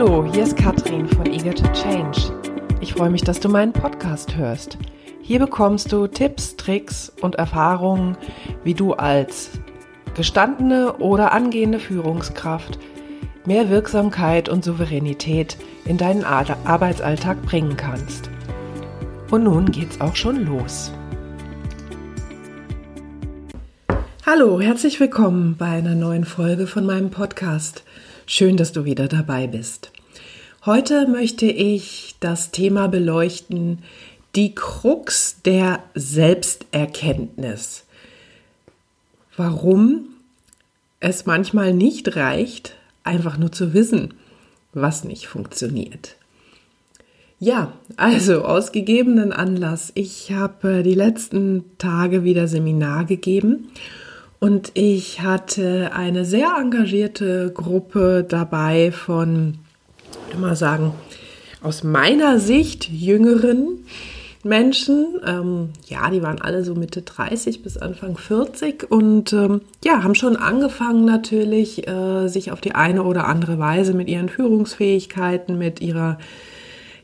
Hallo, hier ist Katrin von Eager to Change. Ich freue mich, dass du meinen Podcast hörst. Hier bekommst du Tipps, Tricks und Erfahrungen, wie du als gestandene oder angehende Führungskraft mehr Wirksamkeit und Souveränität in deinen Arbeitsalltag bringen kannst. Und nun geht's auch schon los. Hallo, herzlich willkommen bei einer neuen Folge von meinem Podcast. Schön, dass du wieder dabei bist. Heute möchte ich das Thema beleuchten, die Krux der Selbsterkenntnis. Warum es manchmal nicht reicht, einfach nur zu wissen, was nicht funktioniert. Ja, also aus gegebenen Anlass. Ich habe die letzten Tage wieder Seminar gegeben und ich hatte eine sehr engagierte Gruppe dabei von, ich würde mal sagen, aus meiner Sicht jüngeren Menschen. Ähm, ja, die waren alle so Mitte 30 bis Anfang 40 und ähm, ja, haben schon angefangen natürlich, äh, sich auf die eine oder andere Weise mit ihren Führungsfähigkeiten, mit ihrer,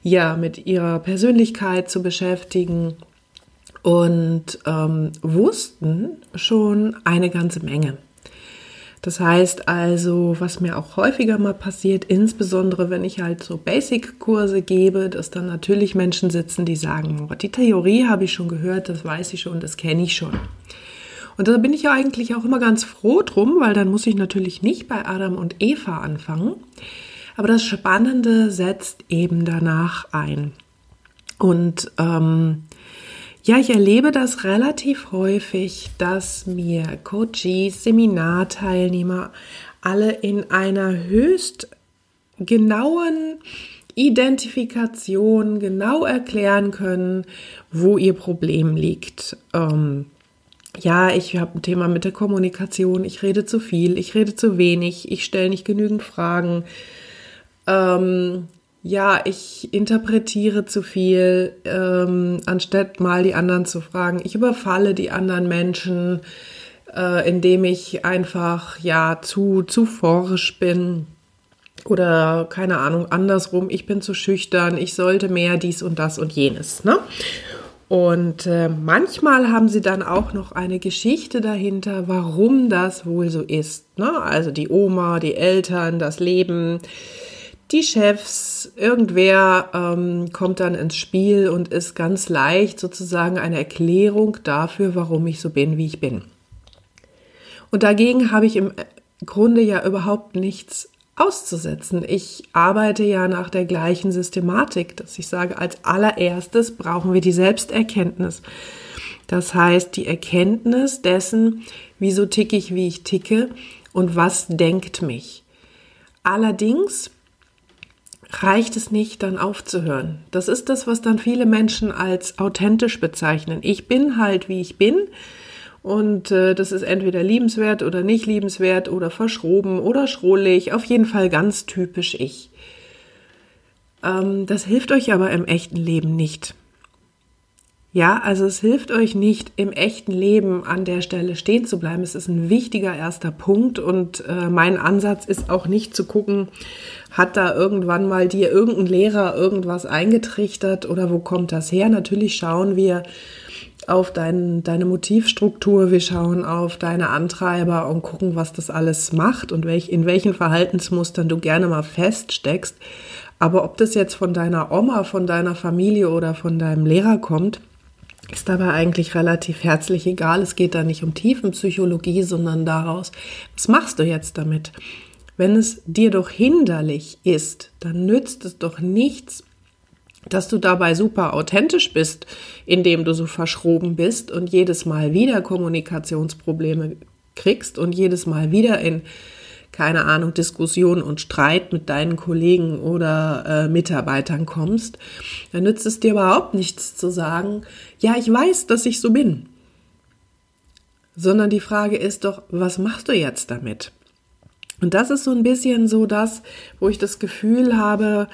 ja, mit ihrer Persönlichkeit zu beschäftigen und ähm, wussten schon eine ganze Menge. Das heißt also, was mir auch häufiger mal passiert, insbesondere wenn ich halt so Basic-Kurse gebe, dass dann natürlich Menschen sitzen, die sagen, oh, die Theorie habe ich schon gehört, das weiß ich schon, das kenne ich schon. Und da bin ich ja eigentlich auch immer ganz froh drum, weil dann muss ich natürlich nicht bei Adam und Eva anfangen. Aber das Spannende setzt eben danach ein. Und ähm, ja, ich erlebe das relativ häufig, dass mir Coaches, Seminarteilnehmer alle in einer höchst genauen Identifikation genau erklären können, wo ihr Problem liegt. Ähm, ja, ich habe ein Thema mit der Kommunikation, ich rede zu viel, ich rede zu wenig, ich stelle nicht genügend Fragen. Ähm, ja, ich interpretiere zu viel, ähm, anstatt mal die anderen zu fragen. Ich überfalle die anderen Menschen, äh, indem ich einfach ja zu zu forsch bin oder keine Ahnung andersrum. Ich bin zu schüchtern. Ich sollte mehr dies und das und jenes. Ne? Und äh, manchmal haben sie dann auch noch eine Geschichte dahinter, warum das wohl so ist. Ne? Also die Oma, die Eltern, das Leben die Chefs, irgendwer ähm, kommt dann ins Spiel und ist ganz leicht sozusagen eine Erklärung dafür, warum ich so bin, wie ich bin. Und dagegen habe ich im Grunde ja überhaupt nichts auszusetzen. Ich arbeite ja nach der gleichen Systematik, dass ich sage, als allererstes brauchen wir die Selbsterkenntnis. Das heißt, die Erkenntnis dessen, wieso ticke ich, wie ich ticke und was denkt mich. Allerdings reicht es nicht, dann aufzuhören. Das ist das, was dann viele Menschen als authentisch bezeichnen. Ich bin halt, wie ich bin. Und äh, das ist entweder liebenswert oder nicht liebenswert oder verschroben oder schrullig. Auf jeden Fall ganz typisch ich. Ähm, das hilft euch aber im echten Leben nicht. Ja, also es hilft euch nicht, im echten Leben an der Stelle stehen zu bleiben. Es ist ein wichtiger erster Punkt und äh, mein Ansatz ist auch nicht zu gucken, hat da irgendwann mal dir irgendein Lehrer irgendwas eingetrichtert oder wo kommt das her? Natürlich schauen wir auf dein, deine Motivstruktur, wir schauen auf deine Antreiber und gucken, was das alles macht und welch, in welchen Verhaltensmustern du gerne mal feststeckst. Aber ob das jetzt von deiner Oma, von deiner Familie oder von deinem Lehrer kommt, ist dabei eigentlich relativ herzlich egal. Es geht da nicht um Tiefenpsychologie, sondern daraus, was machst du jetzt damit? Wenn es dir doch hinderlich ist, dann nützt es doch nichts, dass du dabei super authentisch bist, indem du so verschroben bist und jedes Mal wieder Kommunikationsprobleme kriegst und jedes Mal wieder in keine Ahnung, Diskussion und Streit mit deinen Kollegen oder äh, Mitarbeitern kommst, dann nützt es dir überhaupt nichts zu sagen, ja, ich weiß, dass ich so bin. Sondern die Frage ist doch, was machst du jetzt damit? Und das ist so ein bisschen so das, wo ich das Gefühl habe,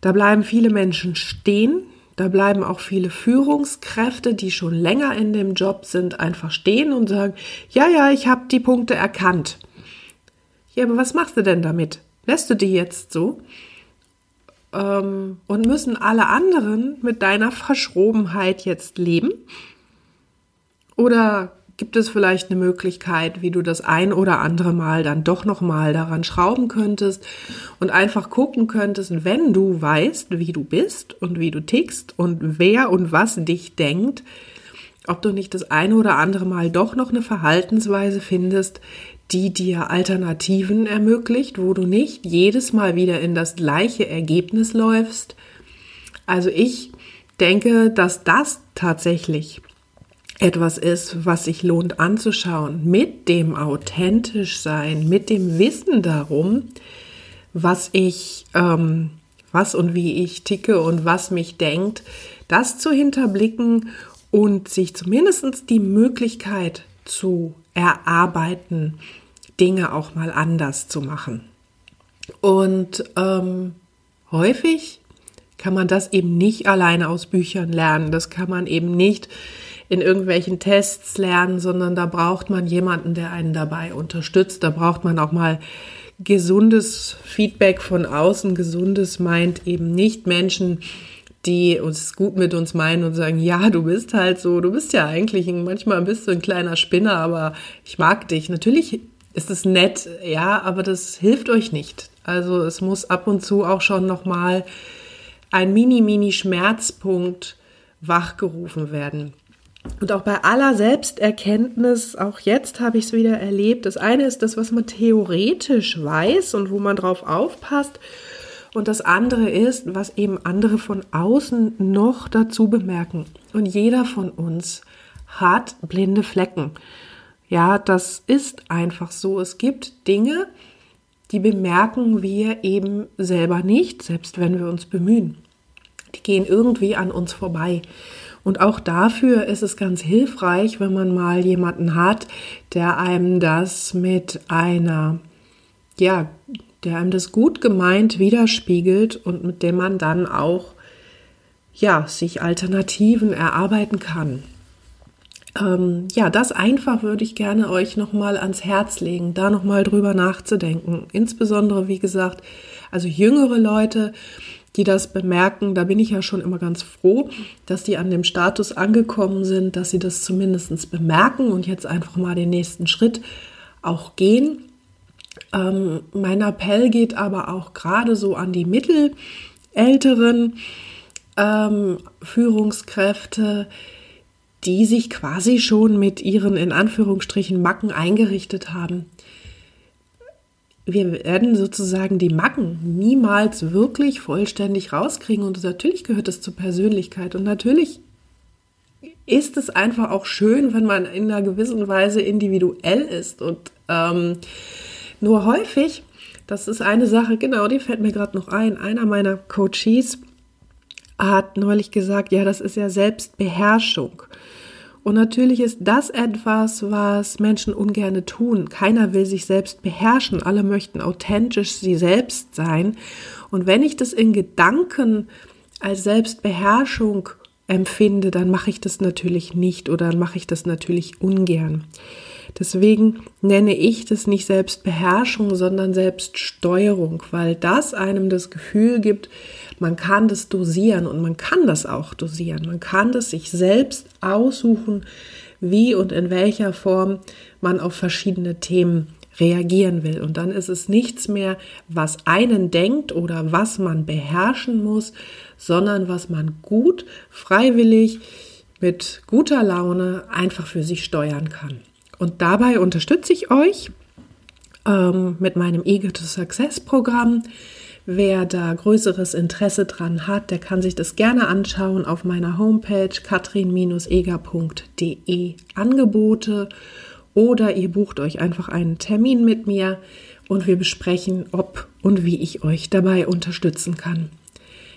da bleiben viele Menschen stehen, da bleiben auch viele Führungskräfte, die schon länger in dem Job sind, einfach stehen und sagen, ja, ja, ich habe die Punkte erkannt. Ja, aber was machst du denn damit? Lässt du die jetzt so? ähm, und müssen alle anderen mit deiner Verschrobenheit jetzt leben? Oder gibt es vielleicht eine Möglichkeit, wie du das ein oder andere Mal dann doch noch mal daran schrauben könntest und einfach gucken könntest, wenn du weißt, wie du bist und wie du tickst und wer und was dich denkt, ob du nicht das eine oder andere Mal doch noch eine Verhaltensweise findest, die dir Alternativen ermöglicht, wo du nicht jedes Mal wieder in das gleiche Ergebnis läufst. Also ich denke, dass das tatsächlich etwas ist, was sich lohnt anzuschauen, mit dem authentisch sein, mit dem Wissen darum, was ich, ähm, was und wie ich ticke und was mich denkt, das zu hinterblicken und sich zumindest die Möglichkeit zu erarbeiten, Dinge auch mal anders zu machen. Und ähm, häufig kann man das eben nicht alleine aus Büchern lernen. Das kann man eben nicht in irgendwelchen Tests lernen, sondern da braucht man jemanden, der einen dabei unterstützt. Da braucht man auch mal gesundes Feedback von außen. Gesundes meint eben nicht Menschen, die uns gut mit uns meinen und sagen, ja, du bist halt so, du bist ja eigentlich manchmal bist du ein kleiner Spinner, aber ich mag dich. Natürlich ist es nett, ja, aber das hilft euch nicht. Also es muss ab und zu auch schon nochmal ein Mini-Mini-Schmerzpunkt wachgerufen werden. Und auch bei aller Selbsterkenntnis, auch jetzt habe ich es wieder erlebt. Das eine ist das, was man theoretisch weiß und wo man drauf aufpasst. Und das andere ist, was eben andere von außen noch dazu bemerken. Und jeder von uns hat blinde Flecken. Ja, das ist einfach so. Es gibt Dinge, die bemerken wir eben selber nicht, selbst wenn wir uns bemühen. Die gehen irgendwie an uns vorbei. Und auch dafür ist es ganz hilfreich, wenn man mal jemanden hat, der einem das mit einer, ja, der einem das gut gemeint widerspiegelt und mit dem man dann auch, ja, sich Alternativen erarbeiten kann. Ähm, ja, das einfach würde ich gerne euch nochmal ans Herz legen, da nochmal drüber nachzudenken. Insbesondere, wie gesagt, also jüngere Leute, die das bemerken, da bin ich ja schon immer ganz froh, dass die an dem Status angekommen sind, dass sie das zumindest bemerken und jetzt einfach mal den nächsten Schritt auch gehen. Ähm, mein Appell geht aber auch gerade so an die mittelälteren ähm, Führungskräfte, die sich quasi schon mit ihren in Anführungsstrichen Macken eingerichtet haben wir werden sozusagen die Macken niemals wirklich vollständig rauskriegen. Und natürlich gehört das zur Persönlichkeit. Und natürlich ist es einfach auch schön, wenn man in einer gewissen Weise individuell ist. Und ähm, nur häufig, das ist eine Sache, genau, die fällt mir gerade noch ein. Einer meiner Coaches hat neulich gesagt, ja, das ist ja Selbstbeherrschung. Und natürlich ist das etwas, was Menschen ungerne tun. Keiner will sich selbst beherrschen. Alle möchten authentisch sie selbst sein. Und wenn ich das in Gedanken als Selbstbeherrschung empfinde, dann mache ich das natürlich nicht oder dann mache ich das natürlich ungern. Deswegen nenne ich das nicht Selbstbeherrschung, sondern Selbststeuerung, weil das einem das Gefühl gibt, man kann das dosieren und man kann das auch dosieren. Man kann das sich selbst aussuchen, wie und in welcher Form man auf verschiedene Themen reagieren will. Und dann ist es nichts mehr, was einen denkt oder was man beherrschen muss, sondern was man gut, freiwillig, mit guter Laune einfach für sich steuern kann. Und dabei unterstütze ich euch ähm, mit meinem Eager to Success Programm. Wer da größeres Interesse dran hat, der kann sich das gerne anschauen auf meiner Homepage katrin-eger.de Angebote oder ihr bucht euch einfach einen Termin mit mir und wir besprechen, ob und wie ich euch dabei unterstützen kann.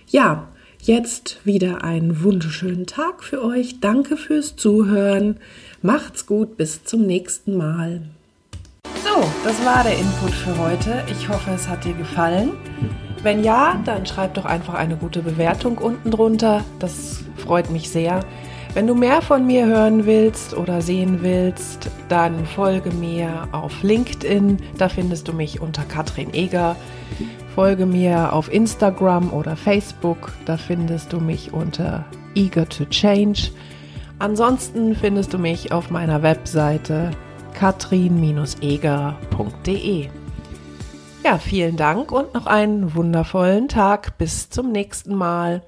Ja, jetzt wieder einen wunderschönen Tag für euch. Danke fürs Zuhören. Macht's gut, bis zum nächsten Mal. So, das war der Input für heute. Ich hoffe, es hat dir gefallen. Wenn ja, dann schreib doch einfach eine gute Bewertung unten drunter. Das freut mich sehr. Wenn du mehr von mir hören willst oder sehen willst, dann folge mir auf LinkedIn. Da findest du mich unter Katrin Eger folge mir auf Instagram oder Facebook. Da findest du mich unter Eager to Change. Ansonsten findest du mich auf meiner Webseite katrin-eger.de. Ja, vielen Dank und noch einen wundervollen Tag. Bis zum nächsten Mal.